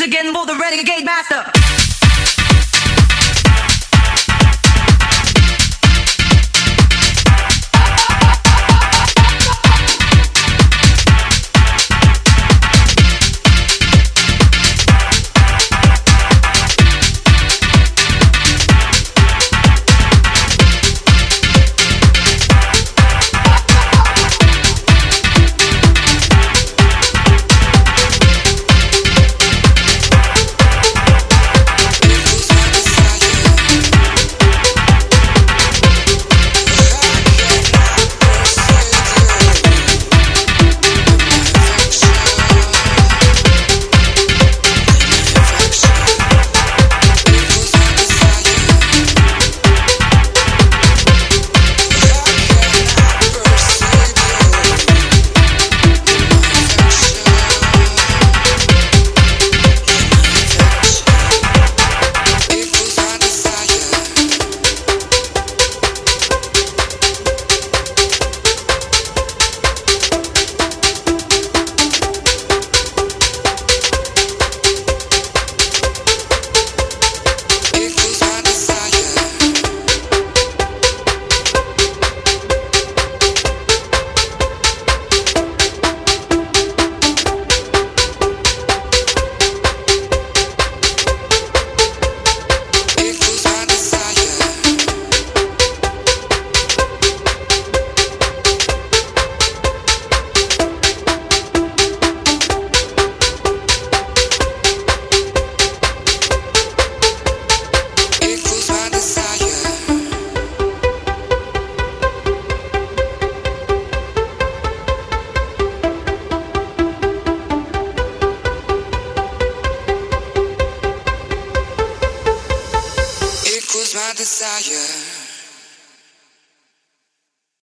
again for the renegade master.